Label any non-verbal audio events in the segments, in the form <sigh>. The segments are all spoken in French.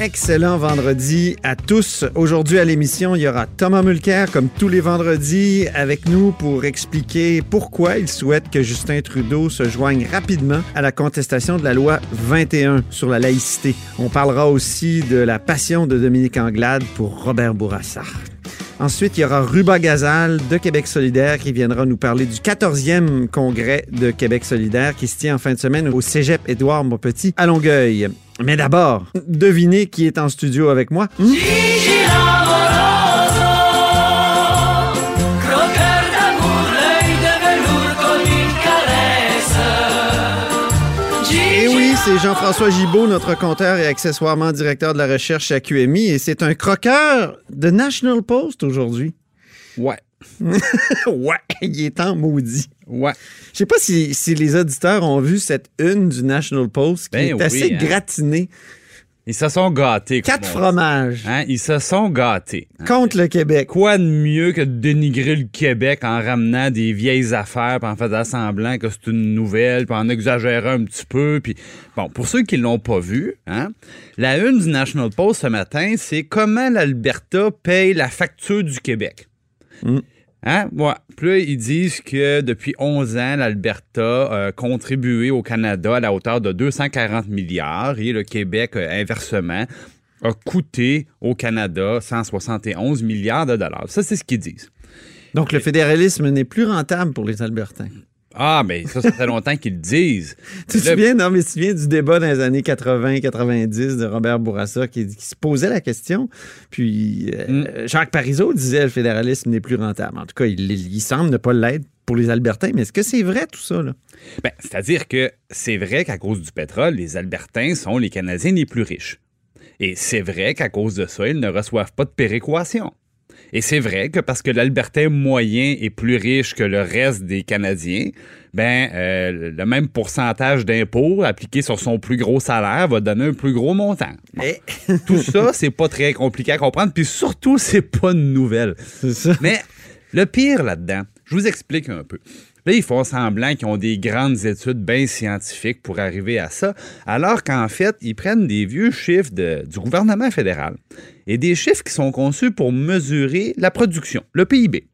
Excellent vendredi à tous. Aujourd'hui à l'émission, il y aura Thomas Mulcair, comme tous les vendredis, avec nous pour expliquer pourquoi il souhaite que Justin Trudeau se joigne rapidement à la contestation de la loi 21 sur la laïcité. On parlera aussi de la passion de Dominique Anglade pour Robert Bourassa. Ensuite, il y aura Ruba Gazal de Québec solidaire qui viendra nous parler du 14e congrès de Québec solidaire qui se tient en fin de semaine au Cégep Édouard Montpetit à Longueuil. Mais d'abord, devinez qui est en studio avec moi. Oui, c'est Jean-François Gibault, notre compteur et accessoirement directeur de la recherche à QMI, et c'est un croqueur de National Post aujourd'hui. Ouais. Ouais, <laughs> il est en maudit. Ouais. Je sais pas si, si les auditeurs ont vu cette une du National Post qui Ben est oui, assez hein. gratinée. Ils se sont gâtés. Quatre fromages Hein? Ils se sont gâtés. hein. contre le Québec. Quoi de mieux que de dénigrer le Québec en ramenant des vieilles affaires, puis en faisant semblant que c'est une nouvelle, puis en exagérant un petit peu. Puis bon, pour ceux qui l'ont pas vu, hein, la une du National Post ce matin, c'est comment l'Alberta paye la facture du Québec. Mm. Hein? Ouais. Puis là, ils disent que depuis 11 ans, l'Alberta a contribué au Canada à la hauteur de 240 milliards et le Québec, euh, inversement, a coûté au Canada 171 milliards de dollars. Ça, c'est ce qu'ils disent. Donc, le fédéralisme n'est plus rentable pour les Albertains. Ah, mais ça, ça fait longtemps qu'ils le disent. <laughs> Tu te souviens, non, mais tu te souviens du débat dans les années 80-90 de Robert Bourassa qui, qui se posait la question. Puis euh, Jacques Parizeau disait le fédéralisme n'est plus rentable. En tout cas, il, il semble ne pas l'être pour les Albertains. Mais est-ce que c'est vrai tout ça? Ben, C'est-à-dire que c'est vrai qu'à cause du pétrole, les Albertains sont les Canadiens les plus riches. Et c'est vrai qu'à cause de ça, ils ne reçoivent pas de péréquation. Et c'est vrai que parce que l'Albertain moyen est plus riche que le reste des Canadiens, ben euh, le même pourcentage d'impôts appliqué sur son plus gros salaire va donner un plus gros montant. Eh, <laughs> Tout ça, c'est pas très compliqué à comprendre, puis surtout, c'est pas une nouvelle. ça. Mais le pire là-dedans, je vous explique un peu. Là, ils font semblant qu'ils ont des grandes études bien scientifiques pour arriver à ça, alors qu'en fait, ils prennent des vieux chiffres de- du gouvernement fédéral et des chiffres qui sont conçus pour mesurer la production, le PIB.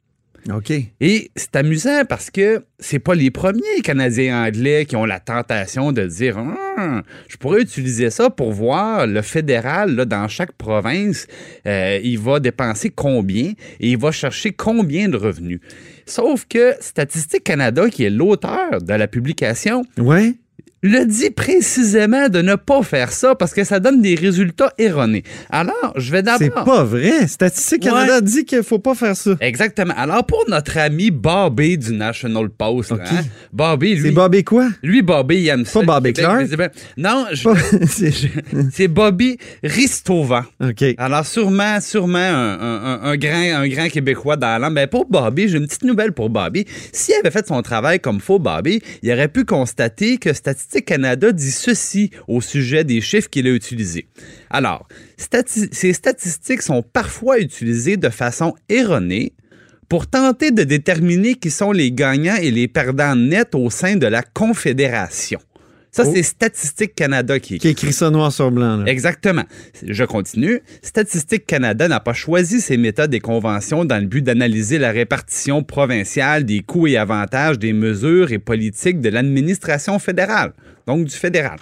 OK. Et c'est amusant parce que c'est pas les premiers Canadiens anglais qui ont la tentation de dire Hum, je pourrais utiliser ça pour voir le fédéral là, dans chaque province, euh, il va dépenser combien et il va chercher combien de revenus. Sauf que Statistique Canada, qui est l'auteur de la publication, Ouais. Le dit précisément de ne pas faire ça parce que ça donne des résultats erronés. Alors, je vais C'est d'abord... pas vrai. Statistique Ouais. Canada dit qu'il faut pas faire ça. Exactement. Alors, pour notre ami Bobby du National Post, là, hein, Bobby, C'est lui, Bobby quoi? lui, Bobby, il aime ça. Pas Bobby Clark? Non, je- Pas- <laughs> c'est- c'est Bobby Ristovan. OK. Alors, sûrement, sûrement un, un- grand, un grand Québécois dans l'âme. Ben, pour Bobby, j'ai une petite nouvelle pour Bobby. S'il avait fait son travail comme faut, Bobby, il aurait pu constater que Statistique Canada dit ceci au sujet des chiffres qu'il a utilisés. Alors, ces statistiques sont parfois utilisées de façon erronée pour tenter de déterminer qui sont les gagnants et les perdants nets au sein de la Confédération. Ça, Oh. c'est Statistique Canada qui Qui écrit ça noir sur blanc. là. Exactement. Je continue. Statistique Canada n'a pas choisi ces méthodes et conventions dans le but d'analyser la répartition provinciale des coûts et avantages des mesures et politiques de l'administration fédérale, donc du fédéral.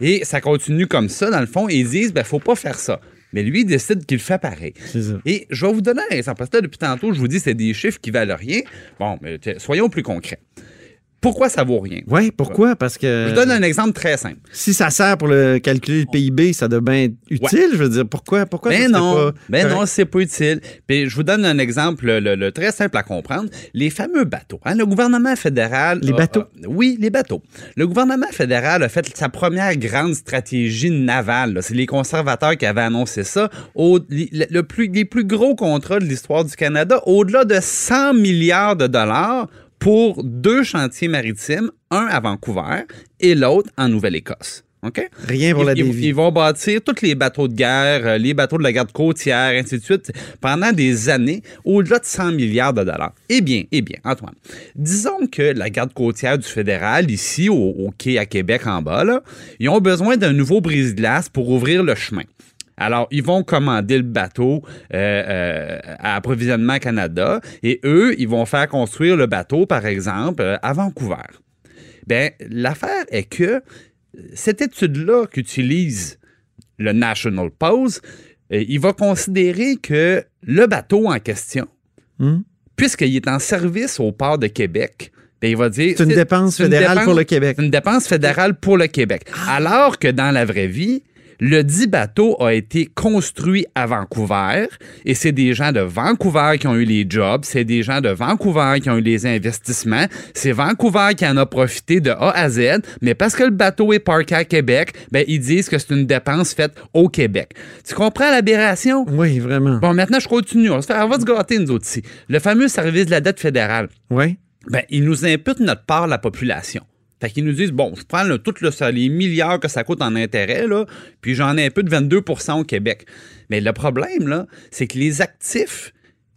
Et ça continue comme ça, dans le fond, et ils disent, ben, faut pas faire ça. Mais lui, il décide qu'il le fait pareil. Et je vais vous donner un exemple. Parce que là, depuis tantôt, je vous dis c'est des chiffres qui valent rien. Bon, mais soyons plus concrets. Pourquoi ça vaut rien? Oui, pourquoi? Parce que Je donne un exemple très simple. si ça sert pour le calculer le PIB, ça doit bien être utile. Je veux dire, pourquoi? pourquoi Ben non, pas ben non, c'est pas utile. Puis je vous donne un exemple le, le très simple à comprendre. Les fameux bateaux. hein, le gouvernement fédéral. Les a- bateaux? a- oui, les bateaux. Le gouvernement fédéral a fait sa première grande stratégie navale. C'est les conservateurs qui avaient annoncé ça. Au, li- le, le plus, les plus gros contrats de l'histoire du Canada, au-delà de 100 milliards de dollars pour deux chantiers maritimes, un à Vancouver et l'autre en Nouvelle-Écosse. OK? Rien pour la Ils- ils, dévie. ils vont bâtir tous les bateaux de guerre, euh, les bateaux de la garde côtière, ainsi de suite, pendant des années, au-delà de 100 milliards de dollars. Eh bien, eh bien, Antoine, disons que la garde côtière du fédéral, ici, au, au quai à Québec en bas, là, ils ont besoin d'un nouveau brise-glace pour ouvrir le chemin. Alors, ils vont commander le bateau euh, euh, à Approvisionnement Canada et eux, ils vont faire construire le bateau, par exemple, euh, à Vancouver. Bien, l'affaire est que cette étude-là qu'utilise le National Post, il va considérer que le bateau en question, Hmm? puisqu'il est en service au port de Québec, bien, il va dire... C'est une dépense une fédérale dépense- pour le Québec. c'est une dépense fédérale pour le Québec. Alors que dans la vraie vie, le dit bateau a été construit à Vancouver et c'est des gens de Vancouver qui ont eu les jobs, c'est des gens de Vancouver qui ont eu les investissements, c'est Vancouver qui en a profité de A à Z, mais parce que le bateau est parké à Québec, ben ils disent que c'est une dépense faite au Québec. Tu comprends l'aberration? Oui, vraiment. Bon, maintenant, je continue. On, se fait- on va se gâter, nous autres ici. Le fameux service de la dette fédérale Oui. ben, ils nous imputent notre part la population. Fait qu'ils nous disent, bon, je prends le, tout le, les milliards que ça coûte en intérêt, là, puis j'en ai un peu de 22% au Québec. Mais le problème, là, c'est que les actifs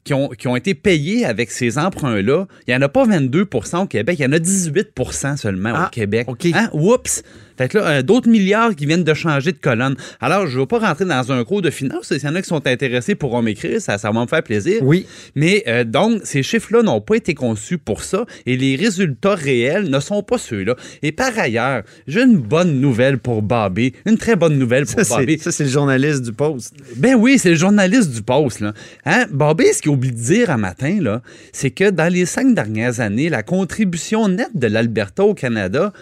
qui ont, qui ont été payés avec ces emprunts-là, il n'y en a pas 22% au Québec, il y en a 18% seulement Ah, au Québec. OK. Hein? Oups! Là, euh, d'autres milliards qui viennent de changer de colonne. Alors, je ne veux pas rentrer dans un cours de finance. S'il y en a qui sont intéressés pourront m'écrire, ça, ça va me faire plaisir. Oui. Mais euh, donc, ces chiffres-là n'ont pas été conçus pour ça et les résultats réels ne sont pas ceux-là. Et par ailleurs, j'ai une bonne nouvelle pour Bobby, une très bonne nouvelle pour Ça, ça, c'est le journaliste du Post. Ben oui, c'est le journaliste du Post. Là. Hein? Bobby, ce qu'il oublie de dire un matin, là, c'est que dans les cinq dernières années, la contribution nette de l'Alberta au Canada,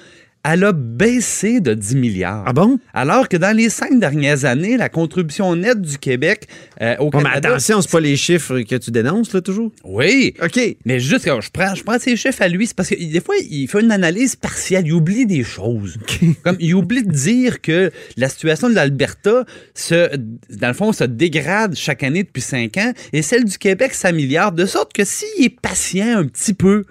elle a baissé de 10 milliards. Ah bon? Alors que dans les cinq dernières années, la contribution nette du Québec euh, au Bon, mais Canada... attention, c'est pas les chiffres que tu dénonces, là, toujours. Oui, OK. mais juste quand je prends, je prends ces chiffres à lui, c'est parce que des fois, il fait une analyse partielle, il oublie des choses. <laughs> Comme il oublie de dire que la situation de l'Alberta, se, dans le fond, se dégrade chaque année depuis cinq ans, et celle du Québec s'améliore, de sorte que s'il est patient un petit peu,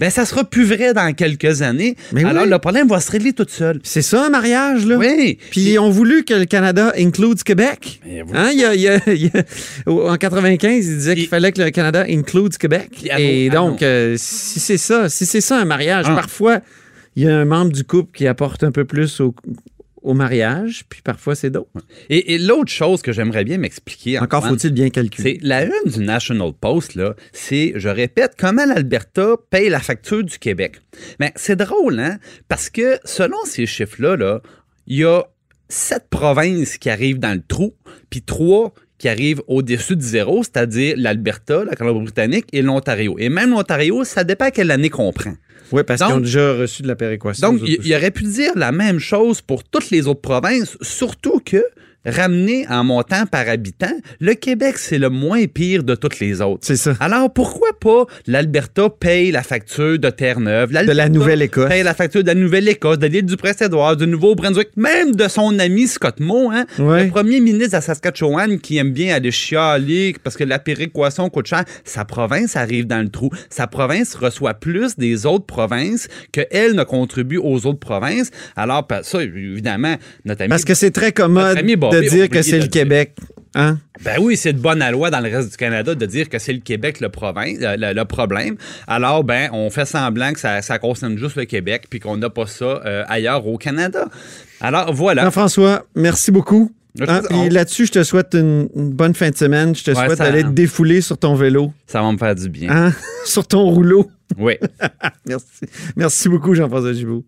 ben ça sera plus vrai dans quelques années. Mais Alors oui. le problème va se régler tout seul. C'est ça, un mariage, là? Oui. Puis ils ont voulu que le Canada include Québec. Hein, il y a- il y a- il y a- en 95, il disait qu'il fallait que le Canada include Québec. Et à donc, euh, si c'est ça, si c'est ça un mariage, Ah. parfois, il y a un membre du couple qui apporte un peu plus au, au mariage, puis parfois c'est d'autres. Et, et l'autre chose que j'aimerais bien m'expliquer. Encore Antoine, faut-il bien calculer. C'est la une du National Post, là, c'est, je répète, comment l'Alberta paye la facture du Québec. Mais c'est drôle, hein? Parce que selon ces chiffres-là, là, il y a sept provinces qui arrivent dans le trou, puis trois qui arrivent au-dessus de zéro, c'est-à-dire l'Alberta, la Colombie-Britannique et l'Ontario. Et même l'Ontario, ça dépend quelle année qu'on prend. Oui, parce qu'ils ont déjà reçu de la péréquation. Donc, il aurait pu dire la même chose pour toutes les autres provinces, surtout que, ramené en montant par habitant, le Québec, c'est le moins pire de toutes les autres. C'est ça. Alors, pourquoi pas l'Alberta paye la facture de Terre-Neuve? De la Nouvelle-Écosse. paye la facture de la Nouvelle-Écosse, de l'île du Prince-Édouard, du Nouveau-Brunswick, même de son ami Scott Moe, hein? Ouais. le premier ministre à Saskatchewan qui aime bien aller chialer parce que la péréquation coûte cher. Sa province arrive dans le trou. Sa province reçoit plus des autres provinces qu'elle ne contribue aux autres provinces. Alors, ça, évidemment, notre ami... Parce que c'est très commode de dire que c'est le. Québec. Hein? Ben oui, c'est de bonne loi dans le reste du Canada de dire que c'est le Québec le, province, le, le- le problème. Alors, ben, on fait semblant que ça, ça concerne juste le Québec puis qu'on n'a pas ça euh, ailleurs au Canada. Alors, voilà. Jean-François, merci beaucoup. Hein, te- puis là-dessus, je te souhaite une, une bonne fin de semaine. Je te Ouais, souhaite d'aller te défouler sur ton vélo, Ça va me faire du bien. hein, <laughs> sur ton rouleau. Oui. <laughs> Merci. Merci beaucoup, Jean-François Gibault.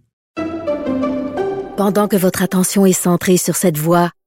Pendant que votre attention est centrée sur cette voix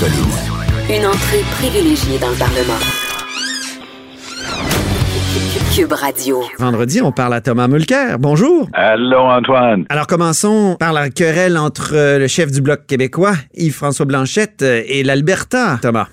Colline. Une entrée privilégiée dans le Parlement. Cube Radio. Vendredi, on parle à Thomas Mulcair. Bonjour. Allô, Antoine. Alors commençons par la querelle entre euh, le chef du Bloc québécois, Yves-François Blanchette, euh, et l'Alberta, Thomas.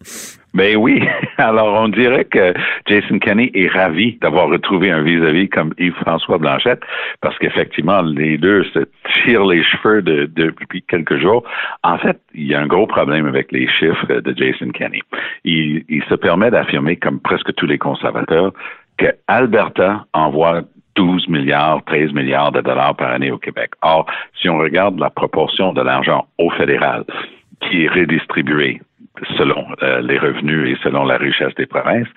Ben oui. <laughs> Alors, on dirait que Jason Kenney est ravi d'avoir retrouvé un vis-à-vis comme Yves-François Blanchette, parce qu'effectivement, les deux se tirent les cheveux de- depuis quelques jours. En fait, il y a un gros problème avec les chiffres de Jason Kenney. Il, il se permet d'affirmer, comme presque tous les conservateurs, que Alberta envoie 12 milliards, 13 milliards de dollars par année au Québec. Or, si on regarde la proportion de l'argent au fédéral qui est redistribué selon euh, les revenus et selon la richesse des provinces,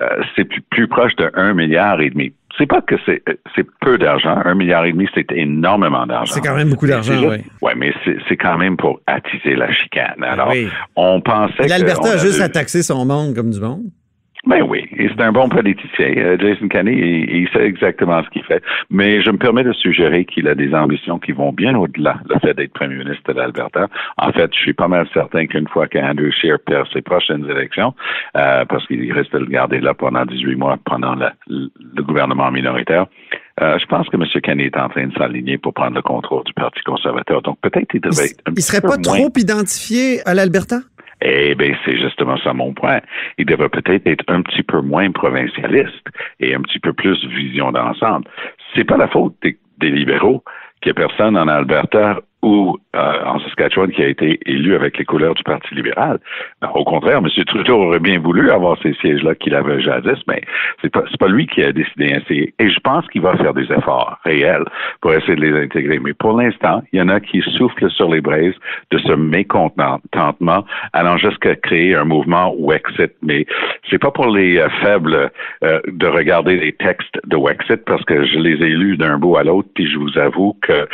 euh, c'est plus, plus proche de 1 milliard et demi. C'est pas que c'est euh, c'est peu d'argent. Un milliard et demi, c'est énormément d'argent. C'est quand même beaucoup d'argent, oui. Ouais, mais c'est c'est quand même pour attiser la chicane. Alors, oui. on pensait Et L'Alberta a juste à taxer son monde comme du monde. Ben oui, et c'est un bon politicien. Euh, Jason Kenney, il, il sait exactement ce qu'il fait. Mais je me permets de suggérer qu'il a des ambitions qui vont bien au-delà le fait d'être premier ministre de l'Alberta. En fait, je suis pas mal certain qu'une fois qu'Andrew Scheer perd ses prochaines élections, euh, parce qu'il risque de le garder là pendant 18 mois pendant le, le gouvernement minoritaire, euh, je pense que M. Kenney est en train de s'aligner pour prendre le contrôle du Parti conservateur. Donc peut-être il devrait être un il serait pas moins trop identifié à l'Alberta? Eh bien, c'est justement ça mon point. Il devrait peut-être être un petit peu moins provincialiste et un petit peu plus vision d'ensemble. C'est pas la faute des, libéraux qu'il n'y a personne en Alberta ou euh, en Saskatchewan qui a été élu avec les couleurs du Parti libéral. Ben, Au contraire, M. Trudeau aurait bien voulu avoir ces sièges-là qu'il avait jadis, mais c'est pas, pas lui qui a décidé ainsi. Et je pense qu'il va faire des efforts réels pour essayer de les intégrer. Mais pour l'instant, il y en a qui soufflent sur les braises de ce mécontentement, allant jusqu'à créer un mouvement Wexit. Mais c'est pas pour les euh, faibles euh, de regarder les textes de Wexit parce que je les ai lus d'un bout à l'autre, puis je vous avoue que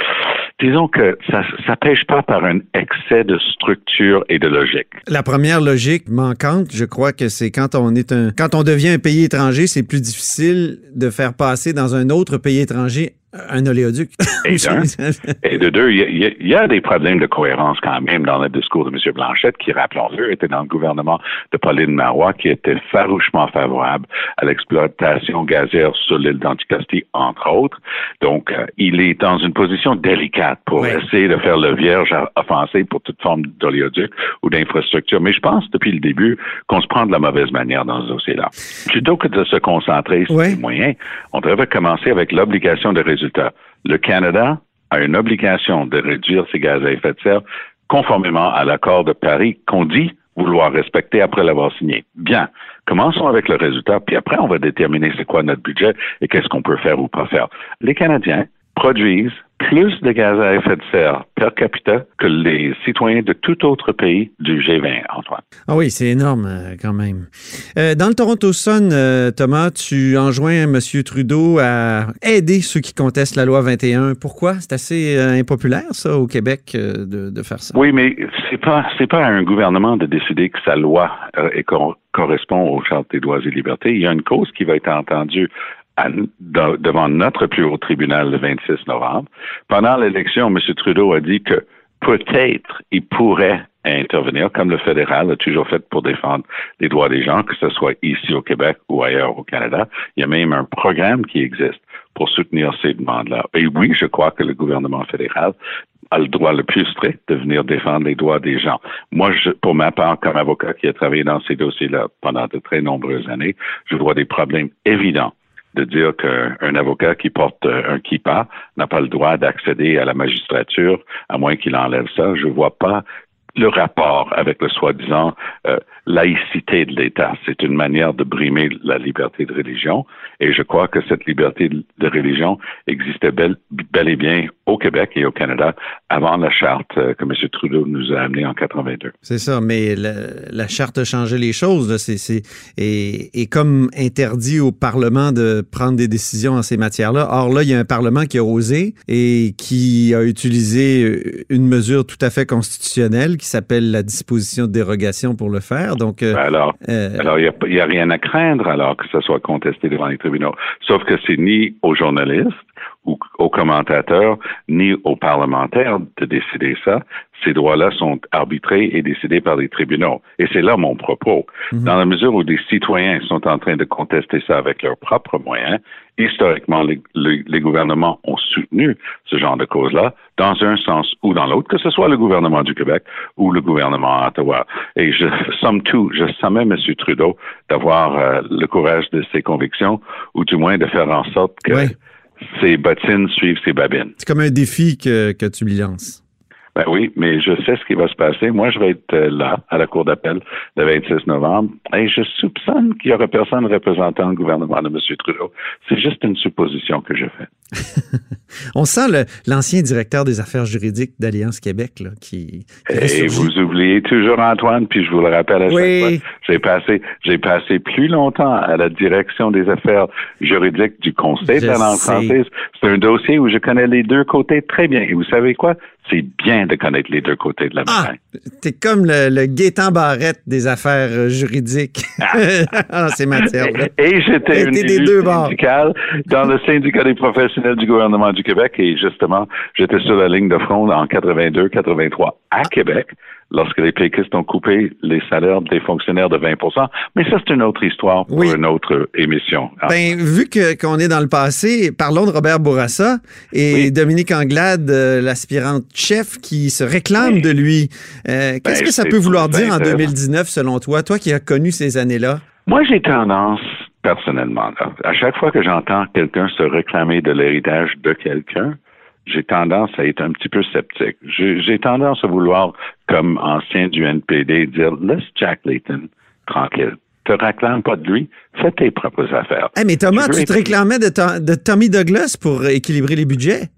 disons que ça ça pêche pas par un excès de structure et de logique. La première logique manquante, je crois que c'est quand on est un quand on devient un pays étranger, c'est plus difficile de faire passer dans un autre pays étranger un oléoduc. <laughs> Et de deux, il y, a- y des problèmes de cohérence quand même dans le discours de M. Blanchette, qui, rappelons-le, était dans le gouvernement de Pauline Marois, qui était farouchement favorable à l'exploitation gazière sur l'île d'Anticosti, entre autres. Donc, euh, il est dans une position délicate pour essayer de faire le vierge offensé pour toute forme d'oléoduc ou d'infrastructure. Mais je pense, depuis le début, qu'on se prend de la mauvaise manière dans ce dossier-là. Plutôt que de se concentrer sur les moyens, on devrait commencer avec l'obligation de Le Canada a une obligation de réduire ses gaz à effet de serre conformément à l'accord de Paris qu'on dit vouloir respecter après l'avoir signé. Bien. Commençons avec le résultat, puis après, on va déterminer c'est quoi notre budget et qu'est-ce qu'on peut faire ou pas faire. Les Canadiens produisent plus de gaz à effet de serre per capita que les citoyens de tout autre pays du G20, Antoine. Ah oui, c'est énorme euh, quand même. Euh, dans le Toronto Sun, euh, Thomas, tu enjoins M. Trudeau à aider ceux qui contestent la loi 21. Pourquoi? C'est assez euh, impopulaire, ça, au Québec, de, de faire ça. Oui, mais c'est pas c'est pas à un gouvernement de décider que sa loi est cor- correspond aux chartes des droits et libertés. Il y a une cause qui va être entendue devant notre plus haut tribunal le 26 novembre. Pendant l'élection, M. Trudeau a dit que peut-être il pourrait intervenir, comme le fédéral a toujours fait pour défendre les droits des gens, que ce soit ici au Québec ou ailleurs au Canada. Il y a même un programme qui existe pour soutenir ces demandes-là. Et oui, je crois que le gouvernement fédéral a le droit le plus strict de venir défendre les droits des gens. Moi, je, pour ma part, comme avocat qui a travaillé dans ces dossiers-là pendant de très nombreuses années, je vois des problèmes évidents de dire qu'un avocat qui porte euh, un kippa n'a pas le droit d'accéder à la magistrature à moins qu'il enlève ça. Je vois pas le rapport avec le soi-disant euh, laïcité de l'État. C'est une manière de brimer la liberté de religion et je crois que cette liberté de religion existait bel, et bien au Québec et au Canada avant la charte euh, que M. Trudeau nous a amenée en 82. C'est ça, mais la, charte a changé les choses. Et, et, comme interdit au Parlement de prendre des décisions en ces matières-là. Or là, il y a un Parlement qui a osé et qui a utilisé une mesure tout à fait constitutionnelle qui s'appelle la disposition de dérogation pour le faire. Donc, euh, alors, euh, alors il n'y a, a, rien à craindre alors que ça soit contesté devant les tribunaux. Sauf que c'est ni aux journalistes ou aux commentateurs ni aux parlementaires de décider ça. Ces droits-là sont arbitrés et décidés par les tribunaux. Et c'est là mon propos. Mhm. Dans la mesure où des citoyens sont en train de contester ça avec leurs propres moyens, historiquement, les, les, les gouvernements ont soutenu ce genre de cause-là dans un sens ou dans l'autre, que ce soit le gouvernement du Québec ou le gouvernement à Ottawa. Et je, somme tout, je sommets M. Trudeau d'avoir euh, le courage de ses convictions ou du moins de faire en sorte que oui ses bottines suivent ses babines. C'est comme un défi que, que tu lui lances. Ben oui, mais je sais ce qui va se passer. Moi, je vais être euh, là, à la Cour d'appel, le 26 novembre, et je soupçonne qu'il n'y aura personne représentant le gouvernement de M. Trudeau. C'est juste une supposition que je fais. <laughs> On sent l'ancien directeur des affaires juridiques d'Alliance Québec, là, qui... Et vous oubliez toujours Antoine, puis je vous le rappelle à oui. chaque fois. J'ai passé, j'ai passé plus longtemps à la direction des affaires juridiques du Conseil de la langue française. C'est un dossier où je connais les deux côtés très bien. Et vous savez quoi? C'est bien de connaître les deux côtés de la bataille. Ah, t'es comme le, le Gaétan Barrette des affaires euh, juridiques dans <laughs> ces matières-là. Et j'étais une des deux syndicale dans le syndicat des professionnels du gouvernement du Québec et justement, j'étais sur la ligne de front en 82-83 à Québec lorsque les péquistes ont coupé les salaires des fonctionnaires de 20% Mais ça, c'est une autre histoire pour une autre émission. Ben, vu que, qu'on est dans le passé, parlons de Robert Bourassa et Oui. Dominique Anglade, euh, l'aspirante chef qui se réclame Oui. de lui. Euh, qu'est-ce Ben, que ça peut vouloir dire en intéressant. 2019, selon toi, toi qui as connu ces années-là? Moi, j'ai tendance, personnellement, là, à chaque fois que j'entends quelqu'un se réclamer de l'héritage de quelqu'un, j'ai tendance à être un petit peu sceptique. J'ai tendance à vouloir, comme ancien du NPD, dire laisse Jack Layton tranquille. Te réclame pas de lui, fais tes propres affaires. Mais Thomas, tu te réclamais de, To- de Tommy Douglas pour équilibrer les budgets?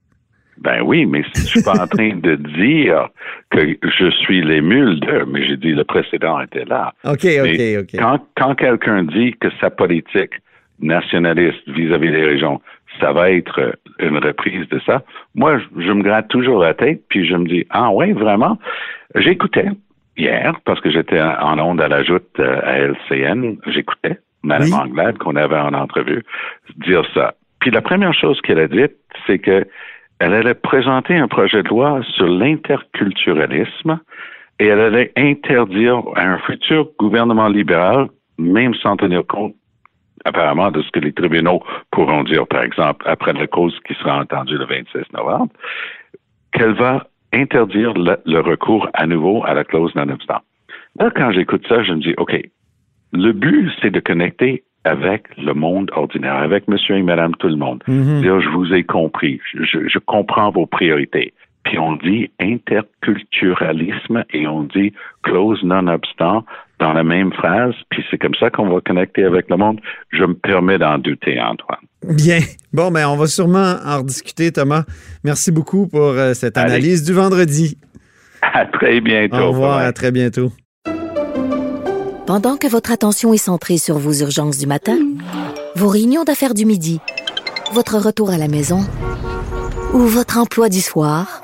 Ben oui, mais je suis pas en train de dire que je suis l'émule mais j'ai dit le précédent était là. OK, Mais OK, OK. Quand, quand quelqu'un dit que sa politique nationaliste vis-à-vis des régions, ça va être une reprise de ça, moi, je, je me gratte toujours la tête, puis je me dis, ah ouais, vraiment? J'écoutais hier, parce que j'étais en onde à la joute euh, à LCN, j'écoutais Mme Oui. Anglade, qu'on avait en entrevue, dire ça. Puis la première chose qu'elle a dite, c'est que elle allait présenter un projet de loi sur l'interculturalisme et elle allait interdire à un futur gouvernement libéral, même sans tenir compte apparemment de ce que les tribunaux pourront dire, par exemple, après la cause qui sera entendue le 26 novembre, qu'elle va interdire le, le recours à nouveau à la clause non-obstant. Là, quand j'écoute ça, je me dis, OK, le but, c'est de connecter avec le monde ordinaire, avec monsieur et madame tout le monde. Dire, je vous ai compris, je, je comprends vos priorités. Puis on dit interculturalisme et on dit clause non-obstant dans la même phrase, puis c'est comme ça qu'on va connecter avec le monde. Je me permets d'en douter, Antoine. Bien. Bon, ben, on va sûrement en rediscuter, Thomas. Merci beaucoup pour euh, cette Allez. analyse du vendredi. À très bientôt. Au revoir, à très bientôt. Pendant que votre attention est centrée sur vos urgences du matin, vos réunions d'affaires du midi, votre retour à la maison ou votre emploi du soir,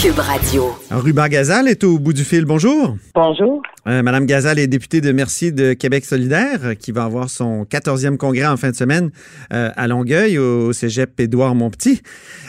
Cube Radio. Ruba Gazal est au bout du fil. Bonjour. Bonjour. Euh, Madame Gazal est députée de Mercier de Québec solidaire, qui va avoir son 14e congrès en fin de semaine euh, à Longueuil, au cégep Édouard Montpetit.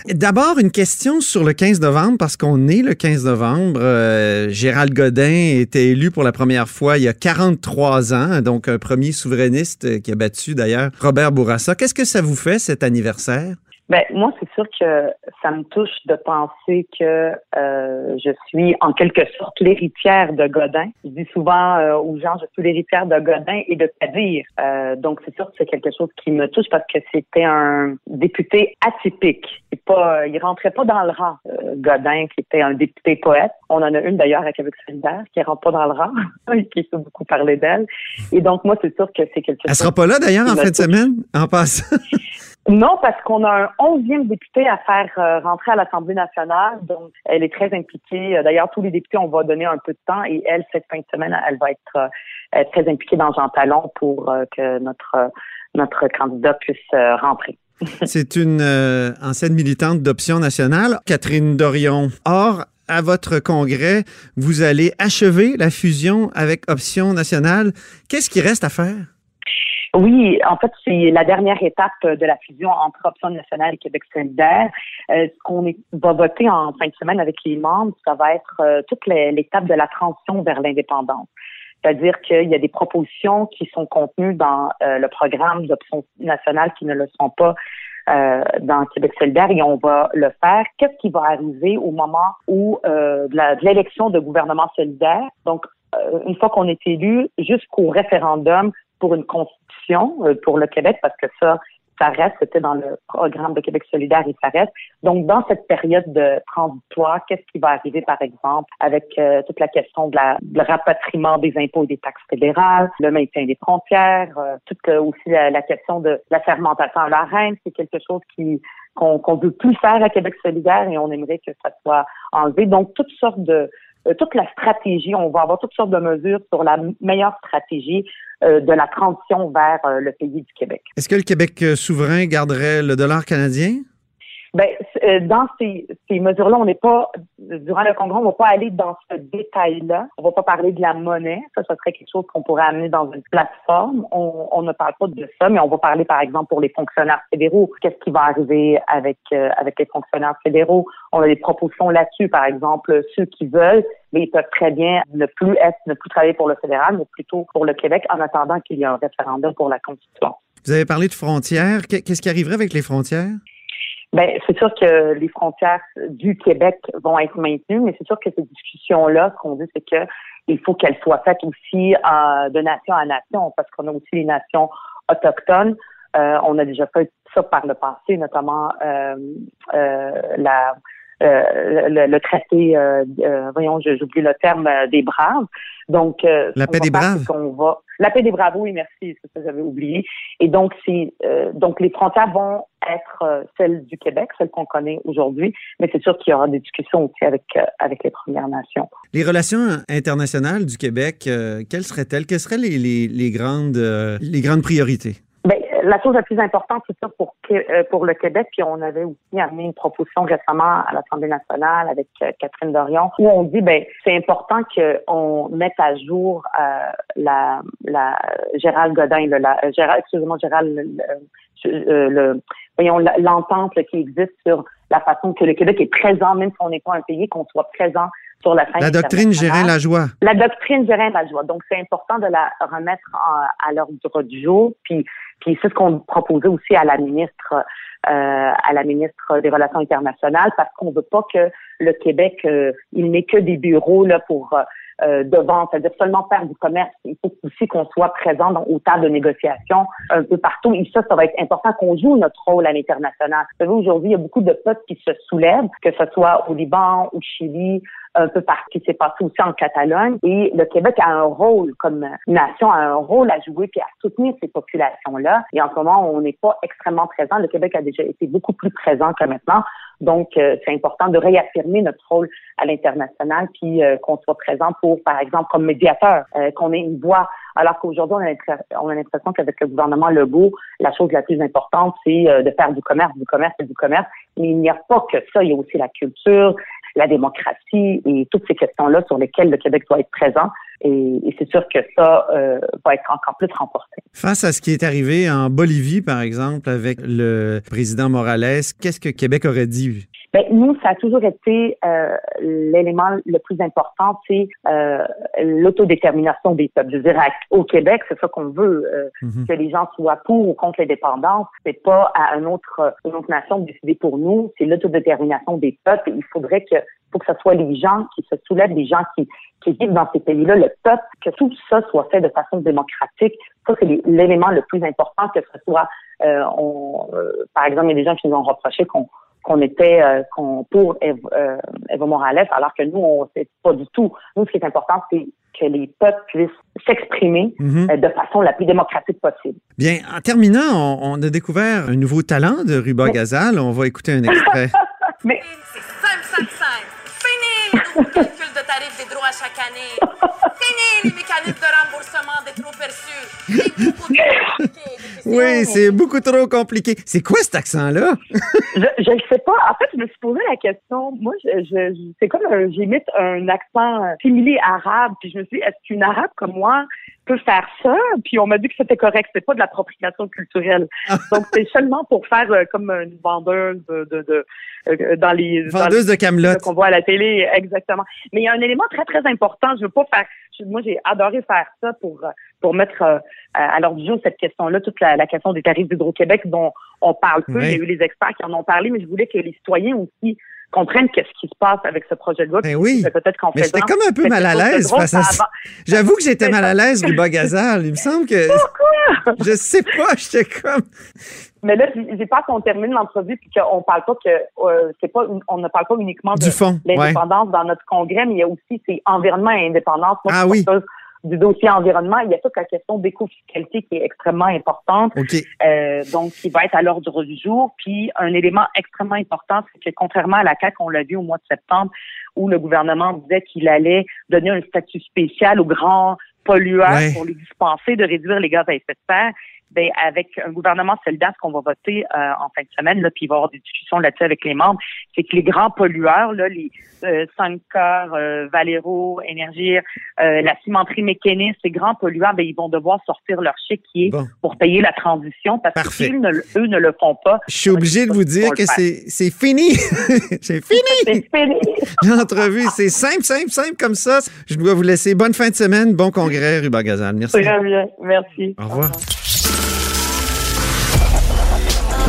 D'abord, une question sur le 15 novembre, parce qu'on est le 15 novembre. Euh, Gérald Godin était élu pour la première fois il y a 43 ans, donc un premier souverainiste qui a battu d'ailleurs Robert Bourassa. Qu'est-ce que ça vous fait, cet anniversaire? Ben moi, c'est sûr que ça me touche de penser que euh, je suis en quelque sorte l'héritière de Godin. Je dis souvent euh, aux gens, je suis l'héritière de Godin et de Kadir. Euh, donc c'est sûr que c'est quelque chose qui me touche parce que c'était un député atypique. Il pas, il rentrait pas dans le rang. Godin, qui était un député poète. On en a une d'ailleurs à Québec solidaire qui rentre pas dans le rang, <laughs> qui fait beaucoup parler d'elle. Et donc moi, c'est sûr que c'est quelque chose. Elle sera pas là d'ailleurs en fin de semaine, en passant. <laughs> Non, parce qu'on a un onzième député à faire euh, rentrer à l'Assemblée nationale, donc elle est très impliquée. Euh, d'ailleurs, tous les députés, on va donner un peu de temps et elle, cette fin de semaine, elle va être euh, très impliquée dans Jean Talon pour que notre notre candidat puisse rentrer. <laughs> C'est une ancienne militante d'Option nationale, Catherine Dorion. Or, à votre congrès, vous allez achever la fusion avec Option nationale. Qu'est-ce qui reste à faire? Oui, en fait, c'est la dernière étape de la fusion entre Option nationale et Québec solidaire. Euh, ce qu'on va voter en fin de semaine avec les membres, ça va être euh, toute l'étape de la transition vers l'indépendance. C'est-à-dire qu'il y a des propositions qui sont contenues dans euh, le programme d'Option nationale qui ne le sont pas euh, dans Québec solidaire et on va le faire. Qu'est-ce qui va arriver au moment où de l'élection de, de gouvernement solidaire? Donc, une fois qu'on est élu, jusqu'au référendum pour une euh, pour le Québec parce que ça, ça reste, c'était dans le programme de Québec solidaire et ça reste. Donc, dans cette période de transitoire, qu'est-ce qui va arriver, par exemple, avec euh, toute la question de la, le rapatriement des impôts et des taxes fédérales, le maintien des frontières, euh, toute aussi la, question de la fermentation à la reine, c'est quelque chose qui qu'on qu'on veut plus faire à Québec solidaire et on aimerait que ça soit enlevé. Donc, toutes sortes de euh, toute la stratégie, on va avoir toutes sortes de mesures sur la meilleure stratégie euh, de la transition vers euh, le pays du Québec. Est-ce que le Québec souverain garderait le dollar canadien? Ben, euh, dans ces, ces mesures-là, on n'est pas, durant le congrès, on va pas aller dans ce détail-là. On va pas parler de la monnaie. Ça, ça serait quelque chose qu'on pourrait amener dans une plateforme. On, on, ne parle pas de ça, mais on va parler, par exemple, pour les fonctionnaires fédéraux. Qu'est-ce qui va arriver avec, euh, avec les fonctionnaires fédéraux? On a des propositions là-dessus, par exemple, ceux qui veulent, mais ils peuvent très bien ne plus être, ne plus travailler pour le fédéral, mais plutôt pour le Québec en attendant qu'il y ait un référendum pour la Constitution. Vous avez parlé de frontières. Qu'est-ce qui arriverait avec les frontières? Ben, c'est sûr que les frontières du Québec vont être maintenues, mais c'est sûr que ces discussions-là, ce qu'on dit, c'est que il faut qu'elles soient faites aussi euh, de nation à nation, parce qu'on a aussi les nations autochtones. Euh, on a déjà fait ça par le passé, notamment euh, la le, le, traité, voyons, j'oublie le terme des braves. Donc, la paix des braves? va, la paix des braves, oui, merci, ça que j'avais oublié. Et donc, c'est donc les frontières vont être euh, celle du Québec, celle qu'on connaît aujourd'hui, mais c'est sûr qu'il y aura des discussions aussi avec, euh, avec les Premières Nations. Les relations internationales du Québec, euh, quelles seraient-elles? Quelles seraient les, les, les grandes, les grandes priorités? La chose la plus importante, c'est ça pour, pour le Québec, puis on avait aussi amené une proposition récemment à l'Assemblée nationale avec Catherine Dorion, où on dit, ben c'est important qu'on mette à jour la, la Gérald Godin, la, Gérald, excusez-moi, Gérald, le, le voyons, l'entente qui existe sur la façon que le Québec est présent, même si on n'est pas un pays, qu'on soit présent sur la scène. La doctrine la joie. La doctrine la joie. Donc, c'est important de la remettre à l'ordre du jour. Puis, puis c'est ce qu'on proposait aussi à la ministre, euh, à la ministre des Relations internationales, parce qu'on veut pas que le Québec, euh, il n'ait que des bureaux là pour euh, euh, devant, c'est-à-dire seulement faire du commerce. Il faut aussi qu'on soit présent dans, aux tables de négociation un peu partout. Et ça, ça va être important qu'on joue notre rôle à l'international. Vous savez, aujourd'hui, il y a beaucoup de peuples qui se soulèvent, que ce soit au Liban, au Chili, un peu partout, qui s'est passé aussi en Catalogne. Et le Québec a un rôle, comme nation, a un rôle à jouer puis à soutenir ces populations-là. Et en ce moment, on n'est pas extrêmement présent. Le Québec a déjà été beaucoup plus présent que maintenant. Donc, euh, c'est important de réaffirmer notre rôle à l'international, puis euh, qu'on soit présent pour, par exemple, comme médiateur, euh, qu'on ait une voix. Alors qu'aujourd'hui, on a l'impression qu'avec le gouvernement Legault, la chose la plus importante, c'est de faire du commerce, du commerce et du commerce. Mais il n'y a pas que ça. Il y a aussi la culture, la démocratie et toutes ces questions-là sur lesquelles le Québec doit être présent. Et, c'est sûr que ça euh, va être encore plus renforcé. Face à ce qui est arrivé en Bolivie, par exemple, avec le président Morales, qu'est-ce que Québec aurait dit? Ben, nous, ça a toujours été euh, l'élément le plus important, c'est euh, l'autodétermination des peuples. Je veux dire, au Québec, c'est ça qu'on veut, euh, Mhm. que les gens soient pour ou contre l'indépendance. C'est pas à un autre, une autre nation de décider pour nous, c'est l'autodétermination des peuples. Il faudrait que, faut que ce soit les gens qui se soulèvent, les gens qui, qui vivent dans ces pays-là, le peuple, que tout ça soit fait de façon démocratique. Ça, c'est l'élément le plus important, que ce soit, euh, on, euh, par exemple, il y a des gens qui nous ont reproché qu'on qu'on était euh, qu'on pour Eve, euh, Eva Morales, alors que nous, on sait pas du tout. Nous, ce qui est important, c'est que les peuples puissent s'exprimer Mhm. euh, de façon la plus démocratique possible. Bien, en terminant, on, on a découvert un nouveau talent de Ruba Gazal. On va écouter un extrait. <laughs> Mais Fini les nouveaux calculs de tarifs des droits chaque année. Fini les mécanismes de remboursement des trop perçus. C'est beaucoup trop compliqué. Oui, c'est beaucoup trop compliqué. C'est quoi cet accent-là? je je ne sais pas. En fait, je me suis posé la question. Moi, je, je, je- c'est comme un- j'imite un accent euh, similé arabe. Puis je me suis dit, est-ce qu'une arabe comme moi peut faire ça? Puis on m'a dit que c'était correct. C'est pas de l'appropriation culturelle. <laughs> Donc c'est seulement pour faire euh, comme une vendeuse de, de, de euh, dans les dans Vendeuse de Camelot. qu'on voit à la télé, exactement. Mais il y a un élément très, très important. Je veux pas faire. je- moi, j'ai adoré faire ça pour euh, pour mettre euh, à l'ordre du jour cette question-là, toute la, la question des tarifs d'Hydro-Québec dont on parle peu. Oui. Il y a eu les experts qui en ont parlé, mais je voulais que les citoyens aussi comprennent qu'est-ce qui se passe avec ce projet de loi. Ben oui. Peut-être j'étais faisant comme un peu mal à de l'aise face à ça. J'avoue que j'étais mal à l'aise, Ruba Gazal. Il me semble que. Pourquoi? <laughs> Je sais pas, j'étais comme. Mais là, j'ai peur qu'on termine l'entrevue puis qu'on parle pas que euh, c'est pas on ne parle pas uniquement de Du ouais. l'indépendance dans notre congrès, mais il y a aussi c'est environnement et indépendance. Moi, Ah oui. Du dossier environnement, il y a toute la question d'éco-fiscalité qui est extrêmement importante, OK. euh, donc qui va être à l'ordre du jour. Puis un élément extrêmement important, c'est que contrairement à la CAQ, on l'a vu au mois de septembre, où le gouvernement disait qu'il allait donner un statut spécial aux grands pollueurs Ouais. pour les dispenser de réduire les gaz à effet de serre. Ben, avec un gouvernement solidaire, ce qu'on va voter euh, en fin de semaine, là, puis il va y avoir des discussions là-dessus avec les membres, c'est que les grands pollueurs, là, les euh, Sancor, euh, Valero, Énergie, euh, la cimenterie mécaniste, ces grands pollueurs, ben, ils vont devoir sortir leur Bon. pour payer la transition parce qu'eux ne, le- eux ne le font pas. Je suis obligé de vous dire que <laughs> c'est fini. c'est fini. C'est <laughs> fini. L'entrevue, c'est simple, simple, simple comme ça. Je dois vous laisser. Bonne fin de semaine. Bon congrès, Ruba Gazal. Merci. Très bien. Merci. Au revoir.